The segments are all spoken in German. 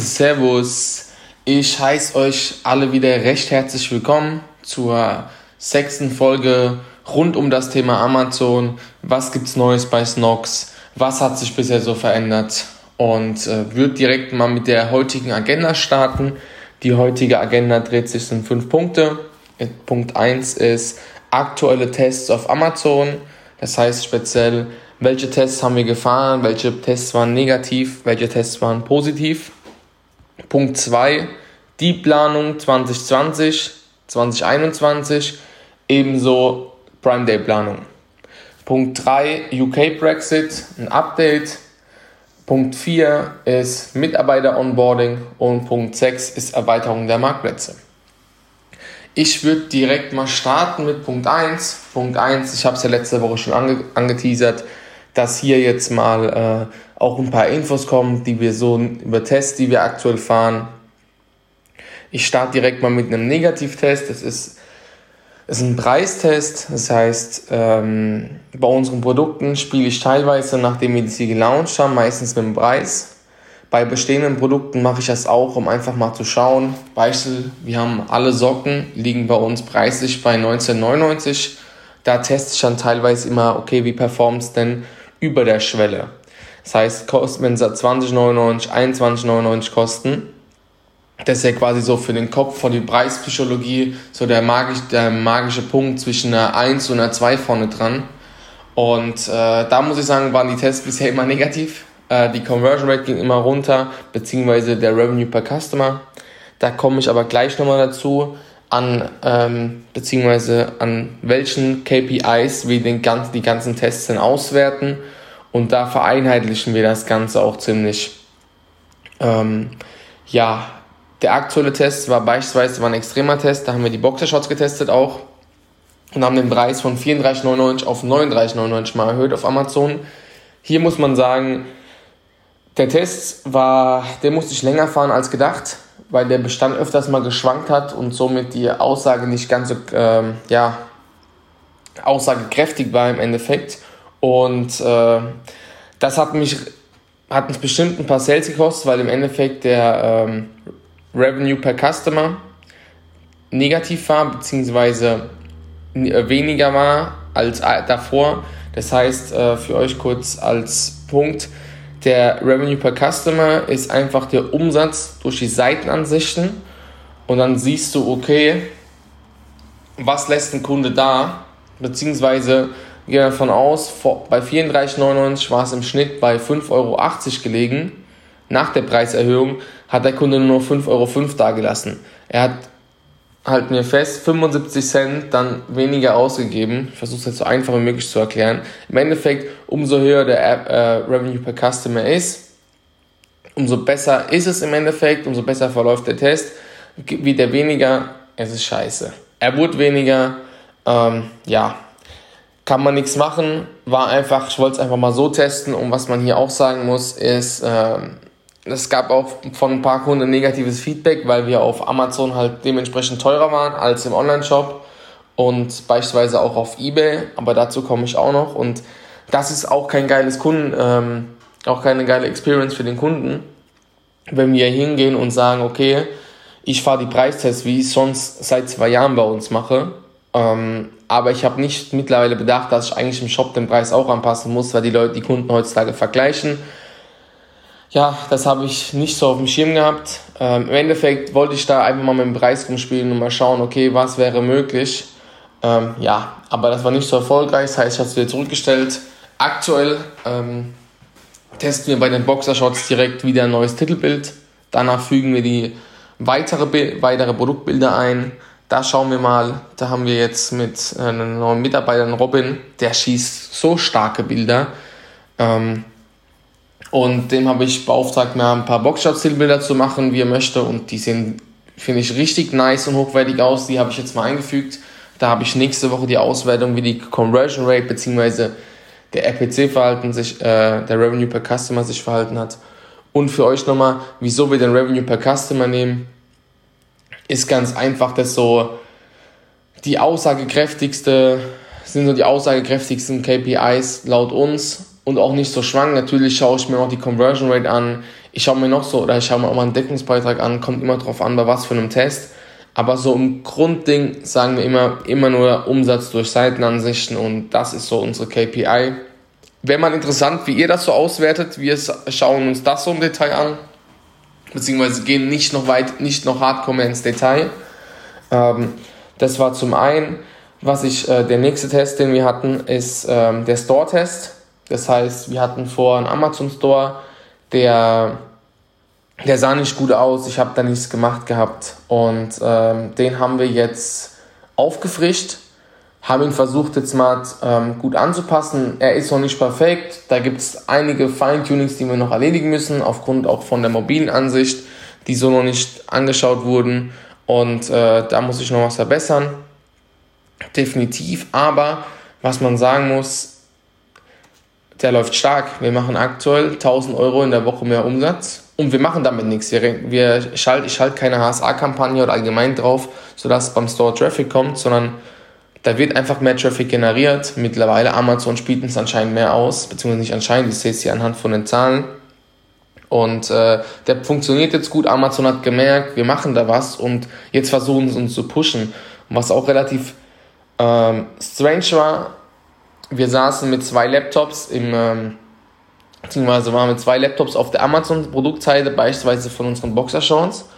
Servus, ich heiße euch alle wieder recht herzlich willkommen zur sechsten Folge rund um das Thema Amazon. Was gibt's Neues bei Snox? Was hat sich bisher so verändert? Und äh, würde direkt mal mit der heutigen Agenda starten. Die heutige Agenda dreht sich in fünf Punkte. Punkt 1 ist aktuelle Tests auf Amazon. Das heißt speziell, welche Tests haben wir gefahren, welche Tests waren negativ, welche Tests waren positiv. Punkt 2, die Planung 2020, 2021, ebenso Prime Day Planung. Punkt 3, UK Brexit, ein Update. Punkt 4 ist Mitarbeiter Onboarding und Punkt 6 ist Erweiterung der Marktplätze. Ich würde direkt mal starten mit Punkt 1. Punkt 1, ich habe es ja letzte Woche schon ange angeteasert, dass hier jetzt mal äh, auch ein paar Infos kommen, die wir so über Tests, die wir aktuell fahren. Ich starte direkt mal mit einem Negativtest. Das ist, das ist ein Preistest. Das heißt, ähm, bei unseren Produkten spiele ich teilweise, nachdem wir sie gelauncht haben, meistens mit dem Preis. Bei bestehenden Produkten mache ich das auch, um einfach mal zu schauen. Beispiel, wir haben alle Socken, liegen bei uns preislich bei 19,99. Da teste ich dann teilweise immer, okay, wie performt es denn über der Schwelle. Das heißt, wenn sie 20,99, 21,99 kosten, das ist ja quasi so für den Kopf von der Preispsychologie so der, magisch, der magische Punkt zwischen einer 1 und einer 2 vorne dran. Und äh, da muss ich sagen, waren die Tests bisher immer negativ. Äh, die Conversion Rate ging immer runter, beziehungsweise der Revenue per Customer. Da komme ich aber gleich nochmal dazu, an, ähm, beziehungsweise an welchen KPIs wir den ganzen, die ganzen Tests dann auswerten und da vereinheitlichen wir das Ganze auch ziemlich. Ähm, ja, der aktuelle Test war beispielsweise war ein extremer Test, da haben wir die Boxershots getestet auch und haben den Preis von 34,99 auf 39,99 mal erhöht auf Amazon. Hier muss man sagen, der Test war, der musste ich länger fahren als gedacht, weil der Bestand öfters mal geschwankt hat und somit die Aussage nicht ganz so, ähm, ja, aussagekräftig war im Endeffekt. Und äh, das hat mich hat uns bestimmt ein paar Sales gekostet, weil im Endeffekt der ähm, Revenue per Customer negativ war, beziehungsweise äh, weniger war als äh, davor. Das heißt, äh, für euch kurz als Punkt, der Revenue per Customer ist einfach der Umsatz durch die Seitenansichten. Und dann siehst du, okay, was lässt ein Kunde da, beziehungsweise gehe davon aus, bei 34,99 war es im Schnitt bei 5,80 Euro gelegen. Nach der Preiserhöhung hat der Kunde nur 5,05 Euro dagelassen. Er hat, halt mir fest, 75 Cent dann weniger ausgegeben. Ich versuche es jetzt so einfach wie möglich zu erklären. Im Endeffekt, umso höher der App, äh, Revenue per Customer ist, umso besser ist es im Endeffekt, umso besser verläuft der Test. Wird er weniger, es ist scheiße. Er wurde weniger, ähm, ja, kann man nichts machen. War einfach, ich wollte es einfach mal so testen. Und was man hier auch sagen muss, ist, äh, es gab auch von ein paar Kunden negatives Feedback, weil wir auf Amazon halt dementsprechend teurer waren als im Online-Shop und beispielsweise auch auf eBay. Aber dazu komme ich auch noch. Und das ist auch kein geiles Kunden, ähm, auch keine geile Experience für den Kunden, wenn wir hingehen und sagen, okay, ich fahre die Preistests, wie ich sonst seit zwei Jahren bei uns mache. Ähm, aber ich habe nicht mittlerweile bedacht, dass ich eigentlich im Shop den Preis auch anpassen muss, weil die Leute, die Kunden heutzutage vergleichen. Ja, das habe ich nicht so auf dem Schirm gehabt. Ähm, Im Endeffekt wollte ich da einfach mal mit dem Preis rumspielen und mal schauen, okay, was wäre möglich. Ähm, ja, aber das war nicht so erfolgreich, das heißt, ich habe es wieder zurückgestellt. Aktuell ähm, testen wir bei den Boxershots direkt wieder ein neues Titelbild. Danach fügen wir die weitere, weitere Produktbilder ein. Da schauen wir mal, da haben wir jetzt mit äh, einem neuen Mitarbeiter, Robin, der schießt so starke Bilder. Ähm, und dem habe ich beauftragt, mir ein paar Boxshot-Stilbilder zu machen, wie er möchte. Und die sehen, finde ich, richtig nice und hochwertig aus. Die habe ich jetzt mal eingefügt. Da habe ich nächste Woche die Auswertung, wie die Conversion Rate bzw. der RPC-Verhalten sich, äh, der Revenue per Customer sich verhalten hat. Und für euch nochmal, wieso wir den Revenue per Customer nehmen, ist ganz einfach, dass so die aussagekräftigste, sind so die aussagekräftigsten KPIs laut uns und auch nicht so schwank. Natürlich schaue ich mir noch die Conversion Rate an. Ich schaue mir noch so, oder ich schaue mir auch mal einen Deckungsbeitrag an. Kommt immer drauf an, bei was für einem Test. Aber so im Grundding sagen wir immer, immer nur Umsatz durch Seitenansichten und das ist so unsere KPI. Wäre mal interessant, wie ihr das so auswertet. Wir schauen uns das so im Detail an. Beziehungsweise gehen nicht noch weit, nicht noch hardcore ins Detail. Ähm, das war zum einen, was ich, äh, der nächste Test, den wir hatten, ist ähm, der Store-Test. Das heißt, wir hatten vor einen Amazon Store, der, der sah nicht gut aus, ich habe da nichts gemacht gehabt und ähm, den haben wir jetzt aufgefrischt, haben ihn versucht jetzt mal ähm, gut anzupassen. Er ist noch nicht perfekt, da gibt es einige Feintunings, die wir noch erledigen müssen, aufgrund auch von der mobilen Ansicht, die so noch nicht angeschaut wurden und äh, da muss ich noch was verbessern. Definitiv, aber was man sagen muss, der läuft stark. Wir machen aktuell 1000 Euro in der Woche mehr Umsatz und wir machen damit nichts. Wir, wir schalt, ich schalte keine HSA-Kampagne oder allgemein drauf, sodass beim Store Traffic kommt, sondern da wird einfach mehr Traffic generiert. Mittlerweile Amazon spielt es anscheinend mehr aus, beziehungsweise nicht anscheinend, ich sehe es hier anhand von den Zahlen. Und äh, der funktioniert jetzt gut. Amazon hat gemerkt, wir machen da was und jetzt versuchen sie uns zu pushen. Was auch relativ ähm, strange war, wir saßen mit zwei Laptops im, ähm, beziehungsweise waren mit zwei Laptops auf der Amazon-Produktseite, beispielsweise von unseren Boxershorts.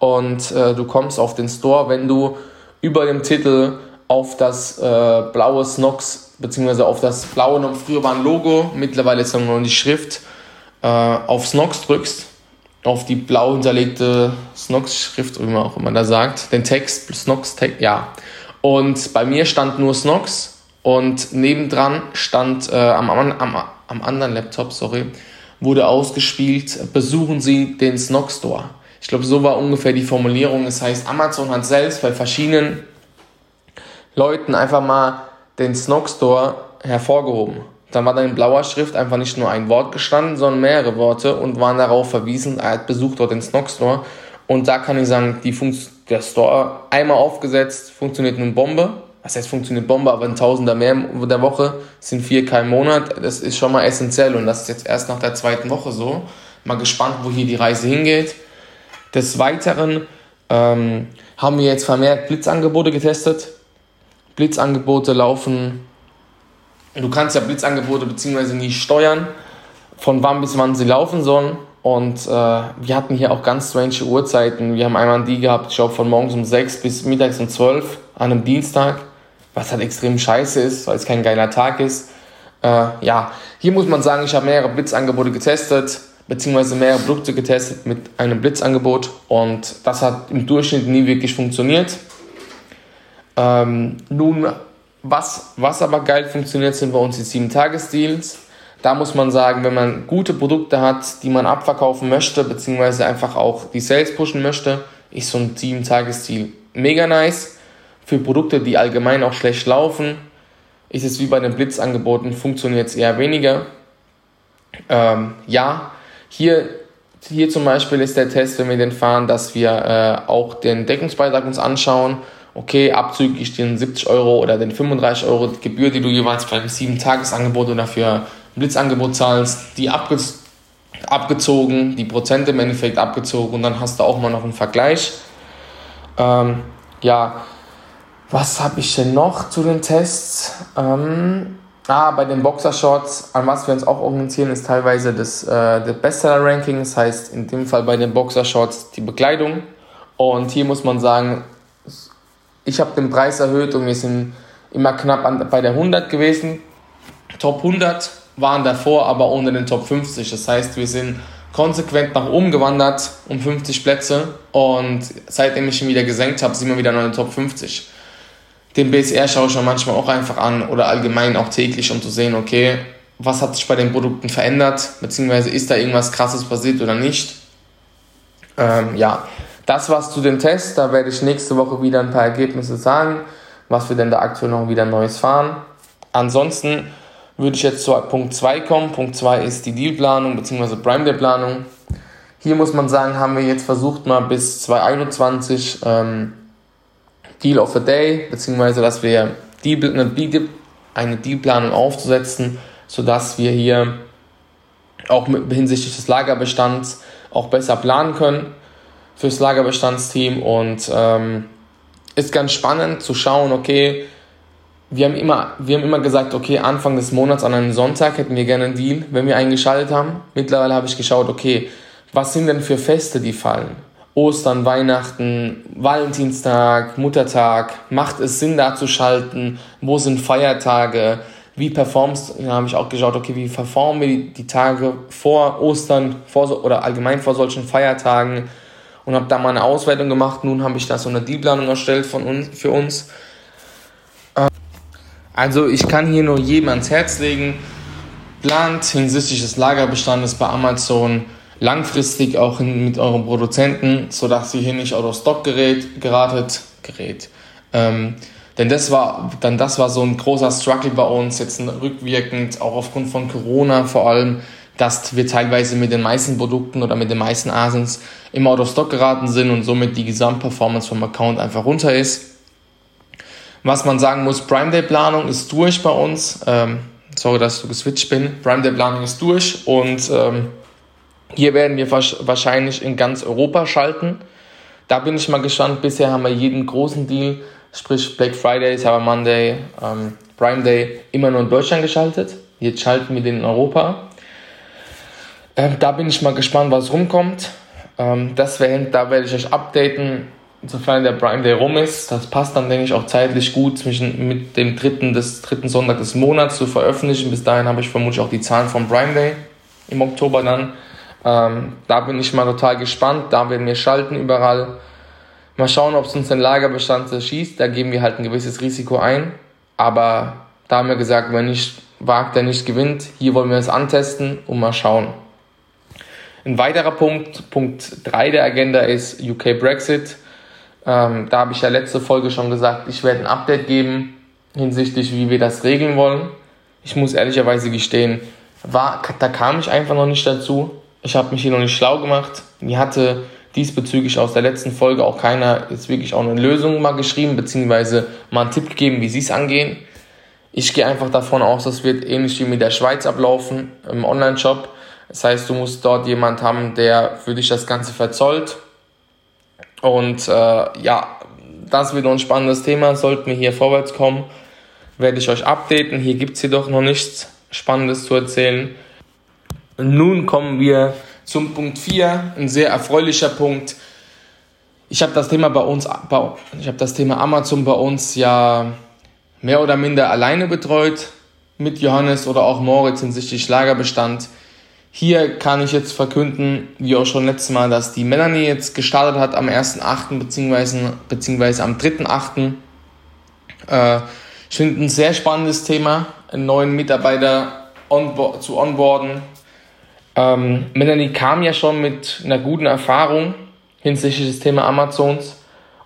Und äh, du kommst auf den Store, wenn du über dem Titel auf das äh, blaue Snox, beziehungsweise auf das blaue, früher war ein Logo, mittlerweile ist nur die Schrift, äh, auf Snox drückst, auf die blau hinterlegte Snox-Schrift, wie man auch immer da sagt, den Text, Snox-Text, ja. Und bei mir stand nur Snox und nebendran stand äh, am, am, am anderen Laptop, sorry, wurde ausgespielt, besuchen Sie den Snog Store. Ich glaube, so war ungefähr die Formulierung. Das heißt, Amazon hat selbst bei verschiedenen Leuten einfach mal den Snog Store hervorgehoben. Dann war da in blauer Schrift einfach nicht nur ein Wort gestanden, sondern mehrere Worte und waren darauf verwiesen, er hat besucht dort den Snog Store. Und da kann ich sagen, die der Store einmal aufgesetzt, funktioniert eine Bombe was heißt funktioniert Bombe, aber ein Tausender mehr in der Woche sind 4K im Monat. Das ist schon mal essentiell und das ist jetzt erst nach der zweiten Woche so. Mal gespannt, wo hier die Reise hingeht. Des Weiteren ähm, haben wir jetzt vermehrt Blitzangebote getestet. Blitzangebote laufen, du kannst ja Blitzangebote bzw. nie steuern, von wann bis wann sie laufen sollen. Und äh, wir hatten hier auch ganz strange Uhrzeiten. Wir haben einmal die gehabt, ich glaube von morgens um 6 bis mittags um 12 an einem Dienstag was halt extrem scheiße ist, weil es kein geiler Tag ist. Äh, ja, hier muss man sagen, ich habe mehrere Blitzangebote getestet, beziehungsweise mehrere Produkte getestet mit einem Blitzangebot und das hat im Durchschnitt nie wirklich funktioniert. Ähm, nun, was, was aber geil funktioniert, sind bei uns die 7-Tages-Deals. Da muss man sagen, wenn man gute Produkte hat, die man abverkaufen möchte, beziehungsweise einfach auch die Sales pushen möchte, ist so ein 7-Tages-Deal mega nice. Für Produkte, die allgemein auch schlecht laufen, ist es wie bei den Blitzangeboten, funktioniert es eher weniger. Ähm, ja, hier, hier zum Beispiel ist der Test, wenn wir den fahren, dass wir äh, auch den Deckungsbeitrag uns anschauen. Okay, abzüglich den 70 Euro oder den 35 Euro Gebühr, die du jeweils beim 7-Tages-Angebot oder für ein Blitzangebot zahlst, die abge abgezogen, die Prozente im Endeffekt abgezogen und dann hast du auch mal noch einen Vergleich. Ähm, ja, was habe ich denn noch zu den Tests? Ähm, ah, bei den Boxershorts, an was wir uns auch orientieren, ist teilweise das, äh, Bestseller-Ranking. Das heißt, in dem Fall bei den Boxershorts die Bekleidung. Und hier muss man sagen, ich habe den Preis erhöht und wir sind immer knapp an, bei der 100 gewesen. Top 100 waren davor, aber unter den Top 50. Das heißt, wir sind konsequent nach oben gewandert um 50 Plätze und seitdem ich ihn wieder gesenkt habe, sind wir wieder in den Top 50. Den BSR schaue ich mir manchmal auch einfach an oder allgemein auch täglich, um zu sehen, okay, was hat sich bei den Produkten verändert, beziehungsweise ist da irgendwas krasses passiert oder nicht. Ähm, ja, das war's zu dem Test. Da werde ich nächste Woche wieder ein paar Ergebnisse sagen, was wir denn da aktuell noch wieder Neues fahren. Ansonsten würde ich jetzt zu Punkt 2 kommen. Punkt 2 ist die Dealplanung bzw. Prime Day Planung. Hier muss man sagen, haben wir jetzt versucht mal bis 2021 ähm, Deal of the Day bzw. dass wir Deal, eine Dealplanung aufzusetzen, sodass wir hier auch mit, hinsichtlich des Lagerbestands auch besser planen können fürs Lagerbestandsteam und ähm, ist ganz spannend zu schauen, okay, wir haben, immer, wir haben immer gesagt, okay, Anfang des Monats an einem Sonntag hätten wir gerne einen Deal, wenn wir einen geschaltet haben. Mittlerweile habe ich geschaut, okay, was sind denn für Feste, die fallen? Ostern, Weihnachten, Valentinstag, Muttertag, macht es Sinn, da zu schalten? Wo sind Feiertage? Wie performst, da habe ich auch geschaut, okay, wie performen wir die, die Tage vor Ostern vor, oder allgemein vor solchen Feiertagen? Und habe da mal eine Auswertung gemacht. Nun habe ich da so eine Dealplanung erstellt von uns, für uns. Ähm, also ich kann hier nur jedem ans Herz legen, plant hinsichtlich des Lagerbestandes bei Amazon langfristig auch mit euren Produzenten, sodass ihr hier nicht out of stock gerät, geratet, gerät. Ähm, denn das war, dann das war so ein großer Struggle bei uns, jetzt rückwirkend, auch aufgrund von Corona vor allem, dass wir teilweise mit den meisten Produkten oder mit den meisten Asins im Out of Stock geraten sind und somit die Gesamtperformance vom Account einfach runter ist. Was man sagen muss, Prime Day Planung ist durch bei uns. Ähm, sorry, dass du geswitcht bin. Prime Day Planung ist durch und ähm, hier werden wir wahrscheinlich in ganz Europa schalten. Da bin ich mal gespannt. Bisher haben wir jeden großen Deal, sprich Black Friday, Cyber Monday, ähm, Prime Day, immer nur in Deutschland geschaltet. Jetzt schalten wir den in Europa. Ähm, da bin ich mal gespannt, was rumkommt. Ähm, das wär, da werde ich euch updaten, sofern der Prime Day rum ist. Das passt dann, denke ich, auch zeitlich gut zwischen mit dem dritten, des dritten Sonntag des Monats zu veröffentlichen. Bis dahin habe ich vermutlich auch die Zahlen vom Prime Day im Oktober dann. Ähm, da bin ich mal total gespannt. Da werden wir schalten überall. Mal schauen, ob es uns den Lagerbestand schießt. Da geben wir halt ein gewisses Risiko ein. Aber da haben wir gesagt, wer nicht wagt, der nicht gewinnt. Hier wollen wir es antesten und mal schauen. Ein weiterer Punkt, Punkt 3 der Agenda ist UK Brexit. Ähm, da habe ich ja letzte Folge schon gesagt, ich werde ein Update geben hinsichtlich, wie wir das regeln wollen. Ich muss ehrlicherweise gestehen, war, da kam ich einfach noch nicht dazu. Ich habe mich hier noch nicht schlau gemacht. Mir hatte diesbezüglich aus der letzten Folge auch keiner jetzt wirklich auch eine Lösung mal geschrieben, beziehungsweise mal einen Tipp gegeben, wie sie es angehen. Ich gehe einfach davon aus, das wird ähnlich wie mit der Schweiz ablaufen im Online-Shop. Das heißt, du musst dort jemand haben, der für dich das Ganze verzollt. Und äh, ja, das wird ein spannendes Thema. Sollten wir hier vorwärts kommen, werde ich euch updaten. Hier gibt es jedoch noch nichts Spannendes zu erzählen. Nun kommen wir zum Punkt 4, ein sehr erfreulicher Punkt. Ich habe das Thema bei uns, ich habe das Thema Amazon bei uns ja mehr oder minder alleine betreut mit Johannes oder auch Moritz hinsichtlich Lagerbestand. Hier kann ich jetzt verkünden, wie auch schon letztes Mal, dass die Melanie jetzt gestartet hat am 1.8. beziehungsweise, beziehungsweise am 3.8. Äh, ich finde ein sehr spannendes Thema, einen neuen Mitarbeiter onbo zu onboarden. Ähm, Melanie kam ja schon mit einer guten Erfahrung hinsichtlich des Thema Amazons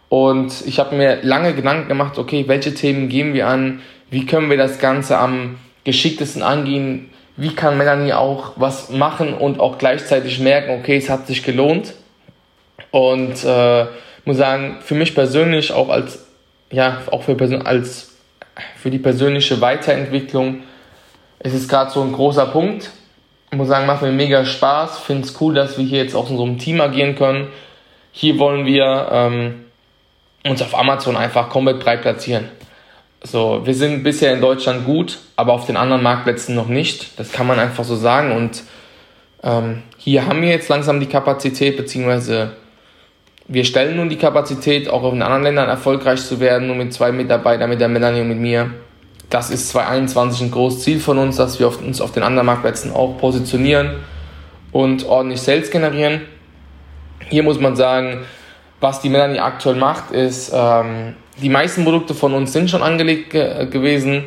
und ich habe mir lange Gedanken gemacht, okay, welche Themen gehen wir an, wie können wir das Ganze am geschicktesten angehen, wie kann Melanie auch was machen und auch gleichzeitig merken, okay, es hat sich gelohnt. Und äh, muss sagen, für mich persönlich auch als, ja, auch für, als, für die persönliche Weiterentwicklung ist es gerade so ein großer Punkt. Ich muss sagen, macht mir mega Spaß. Finde es cool, dass wir hier jetzt auch in so einem Team agieren können. Hier wollen wir ähm, uns auf Amazon einfach komplett breit platzieren. So, wir sind bisher in Deutschland gut, aber auf den anderen Marktplätzen noch nicht. Das kann man einfach so sagen. Und ähm, hier haben wir jetzt langsam die Kapazität, beziehungsweise wir stellen nun die Kapazität, auch in anderen Ländern erfolgreich zu werden, nur mit zwei Mitarbeitern, mit der Melanie und mit mir. Das ist 2021 ein großes Ziel von uns, dass wir uns auf den anderen Marktplätzen auch positionieren. und ordentlich Sales generieren. Hier muss man sagen, was die Melanie aktuell macht, ist, ähm, die meisten Produkte von uns sind schon angelegt ge gewesen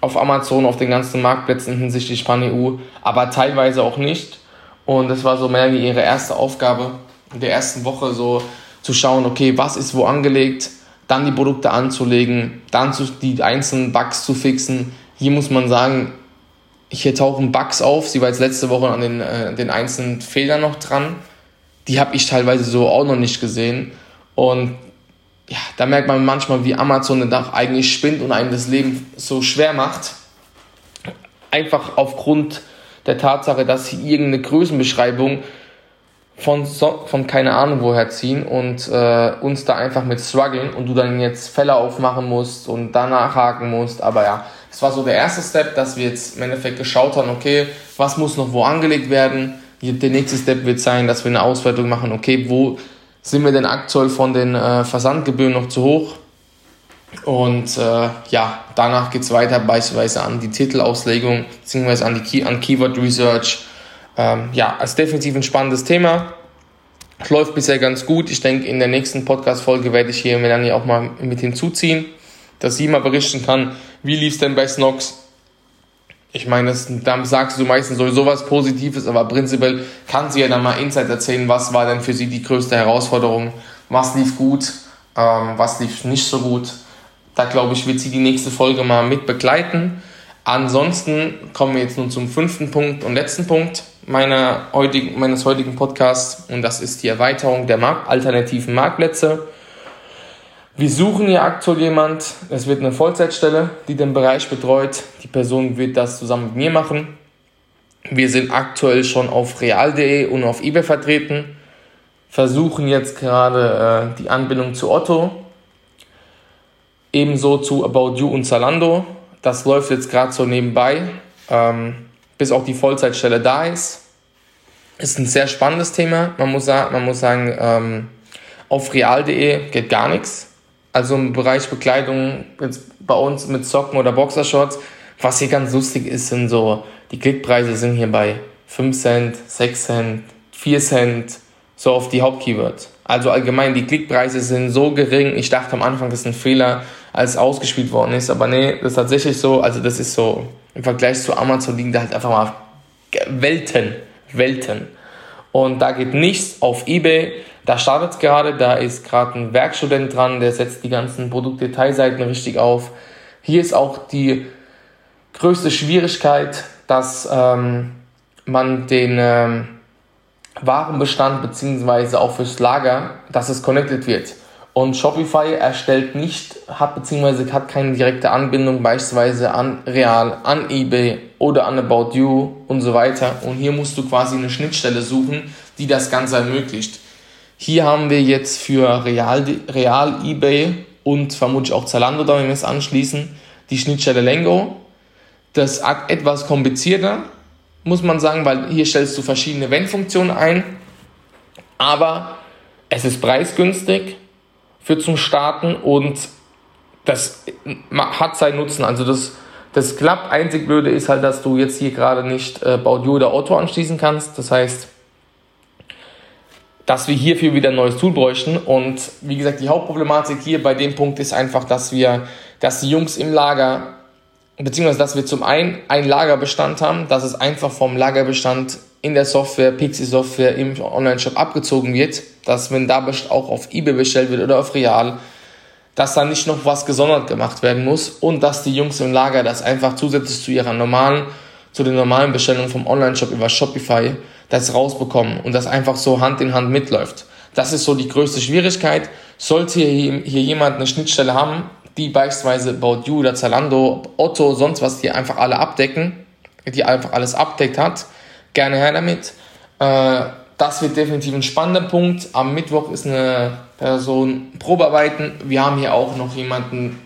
auf Amazon, auf den ganzen Marktplätzen hinsichtlich Pan-EU, aber teilweise auch nicht. Und das war so Melanie ihre erste Aufgabe in der ersten Woche, so zu schauen, okay, was ist wo angelegt, dann die Produkte anzulegen, dann zu, die einzelnen Bugs zu fixen. Hier muss man sagen, hier tauchen Bugs auf. Sie war jetzt letzte Woche an den, äh, den einzelnen Fehlern noch dran. Die habe ich teilweise so auch noch nicht gesehen. Und ja, da merkt man manchmal, wie Amazon dann eigentlich spinnt und einem das Leben so schwer macht. Einfach aufgrund der Tatsache, dass sie irgendeine Größenbeschreibung von, so, von keine Ahnung woher ziehen und äh, uns da einfach mit strugglen und du dann jetzt Fälle aufmachen musst und danach haken musst. Aber ja, es war so der erste Step, dass wir jetzt im Endeffekt geschaut haben, okay, was muss noch wo angelegt werden. Der nächste Step wird sein, dass wir eine Auswertung machen, okay, wo sind wir denn aktuell von den äh, Versandgebühren noch zu hoch? Und äh, ja, danach geht es weiter beispielsweise an die Titelauslegung, beziehungsweise an, die Key an Keyword Research. Ähm, ja, ist definitiv ein spannendes Thema. Läuft bisher ganz gut. Ich denke, in der nächsten Podcast-Folge werde ich hier Melanie auch mal mit hinzuziehen, dass sie mal berichten kann, wie lief es denn bei Snox ich meine, das, dann sagst du meistens sowieso was Positives, aber prinzipiell kann sie ja dann mal Insight erzählen, was war denn für sie die größte Herausforderung, was lief gut, ähm, was lief nicht so gut. Da glaube ich, wird sie die nächste Folge mal mit begleiten. Ansonsten kommen wir jetzt nun zum fünften Punkt und letzten Punkt meiner heutigen, meines heutigen Podcasts und das ist die Erweiterung der Markt, alternativen Marktplätze. Wir suchen hier aktuell jemand. Es wird eine Vollzeitstelle, die den Bereich betreut. Die Person wird das zusammen mit mir machen. Wir sind aktuell schon auf real.de und auf eBay vertreten. Versuchen jetzt gerade äh, die Anbindung zu Otto. Ebenso zu About You und Zalando. Das läuft jetzt gerade so nebenbei, ähm, bis auch die Vollzeitstelle da ist. Ist ein sehr spannendes Thema. Man muss, sagen, man muss sagen, ähm, auf real.de geht gar nichts also im Bereich Bekleidung, jetzt bei uns mit Socken oder Boxershorts, was hier ganz lustig ist, sind so, die Klickpreise sind hier bei 5 Cent, 6 Cent, 4 Cent, so auf die Hauptkeywords. Also allgemein, die Klickpreise sind so gering. Ich dachte am Anfang, das ist ein Fehler, als ausgespielt worden ist. Aber nee, das ist tatsächlich so. Also das ist so, im Vergleich zu Amazon liegen da halt einfach mal Welten, Welten. Und da geht nichts auf Ebay. Da startet es gerade, da ist gerade ein Werkstudent dran, der setzt die ganzen Produktdetailseiten richtig auf. Hier ist auch die größte Schwierigkeit, dass ähm, man den ähm, Warenbestand beziehungsweise auch fürs Lager, dass es connected wird. Und Shopify erstellt nicht, hat beziehungsweise hat keine direkte Anbindung beispielsweise an Real, an eBay oder an About You und so weiter. Und hier musst du quasi eine Schnittstelle suchen, die das Ganze ermöglicht. Hier haben wir jetzt für Real, Real eBay und vermutlich auch Zalando, da wenn wir es anschließen, die Schnittstelle Lengo. Das ist etwas komplizierter, muss man sagen, weil hier stellst du verschiedene Wenn-Funktionen ein, aber es ist preisgünstig für zum Starten und das hat seinen Nutzen. Also das, das klappt. Einzig Blöde ist halt, dass du jetzt hier gerade nicht äh, Baudio oder Otto anschließen kannst. Das heißt, dass wir hierfür wieder ein neues Tool bräuchten. Und wie gesagt, die Hauptproblematik hier bei dem Punkt ist einfach, dass wir, dass die Jungs im Lager, beziehungsweise dass wir zum einen einen Lagerbestand haben, dass es einfach vom Lagerbestand in der Software, Pixie Software im Online-Shop abgezogen wird, dass wenn da auch auf eBay bestellt wird oder auf Real, dass da nicht noch was gesondert gemacht werden muss und dass die Jungs im Lager das einfach zusätzlich zu ihrer normalen, zu den normalen Bestellungen vom Online-Shop über Shopify das rausbekommen und das einfach so Hand in Hand mitläuft. Das ist so die größte Schwierigkeit. Sollte hier, hier jemand eine Schnittstelle haben, die beispielsweise About You oder Zalando, Otto, sonst was, die einfach alle abdecken, die einfach alles abdeckt hat, gerne her damit. Äh, das wird definitiv ein spannender Punkt. Am Mittwoch ist eine Person Probearbeiten. Wir haben hier auch noch jemanden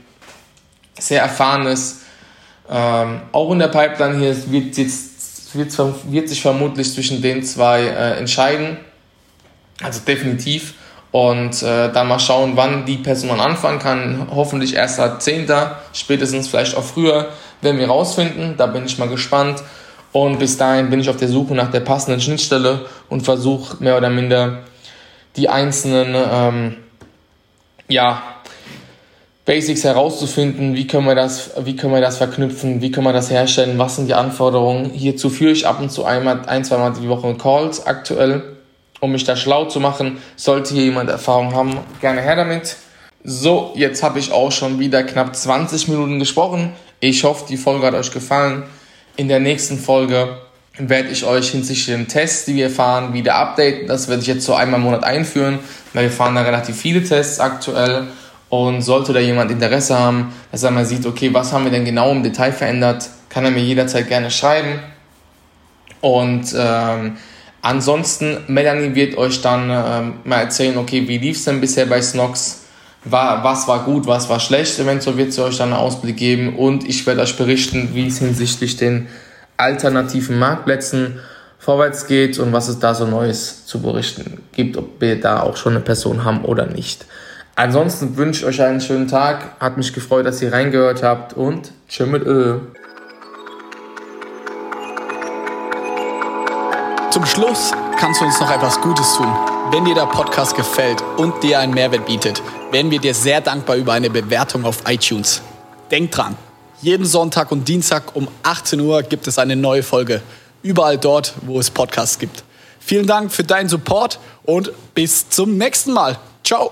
sehr erfahrenes, ähm, auch in der Pipeline. Hier wird jetzt wird, wird sich vermutlich zwischen den zwei äh, entscheiden. Also definitiv. Und äh, dann mal schauen, wann die Person anfangen kann. Hoffentlich erst 10. Spätestens vielleicht auch früher, werden wir rausfinden. Da bin ich mal gespannt. Und bis dahin bin ich auf der Suche nach der passenden Schnittstelle und versuche mehr oder minder die einzelnen ähm, ja, Basics herauszufinden, wie können, wir das, wie können wir das verknüpfen, wie können wir das herstellen, was sind die Anforderungen. Hierzu führe ich ab und zu einmal, ein, zwei Mal die Woche Calls aktuell, um mich da schlau zu machen. Sollte hier jemand Erfahrung haben, gerne her damit. So, jetzt habe ich auch schon wieder knapp 20 Minuten gesprochen. Ich hoffe, die Folge hat euch gefallen. In der nächsten Folge werde ich euch hinsichtlich den Tests, die wir fahren, wieder updaten. Das werde ich jetzt so einmal im Monat einführen, weil wir fahren da relativ viele Tests aktuell. Und sollte da jemand Interesse haben, dass er mal sieht, okay, was haben wir denn genau im Detail verändert, kann er mir jederzeit gerne schreiben. Und ähm, ansonsten, Melanie wird euch dann ähm, mal erzählen, okay, wie lief es denn bisher bei Snox? War, was war gut, was war schlecht? Eventuell wird sie euch dann einen Ausblick geben und ich werde euch berichten, wie es hinsichtlich den alternativen Marktplätzen vorwärts geht und was es da so Neues zu berichten gibt, ob wir da auch schon eine Person haben oder nicht. Ansonsten wünsche ich euch einen schönen Tag. Hat mich gefreut, dass ihr reingehört habt und tschö mit Ö. Zum Schluss kannst du uns noch etwas Gutes tun. Wenn dir der Podcast gefällt und dir einen Mehrwert bietet, wären wir dir sehr dankbar über eine Bewertung auf iTunes. Denk dran, jeden Sonntag und Dienstag um 18 Uhr gibt es eine neue Folge. Überall dort, wo es Podcasts gibt. Vielen Dank für deinen Support und bis zum nächsten Mal. Ciao.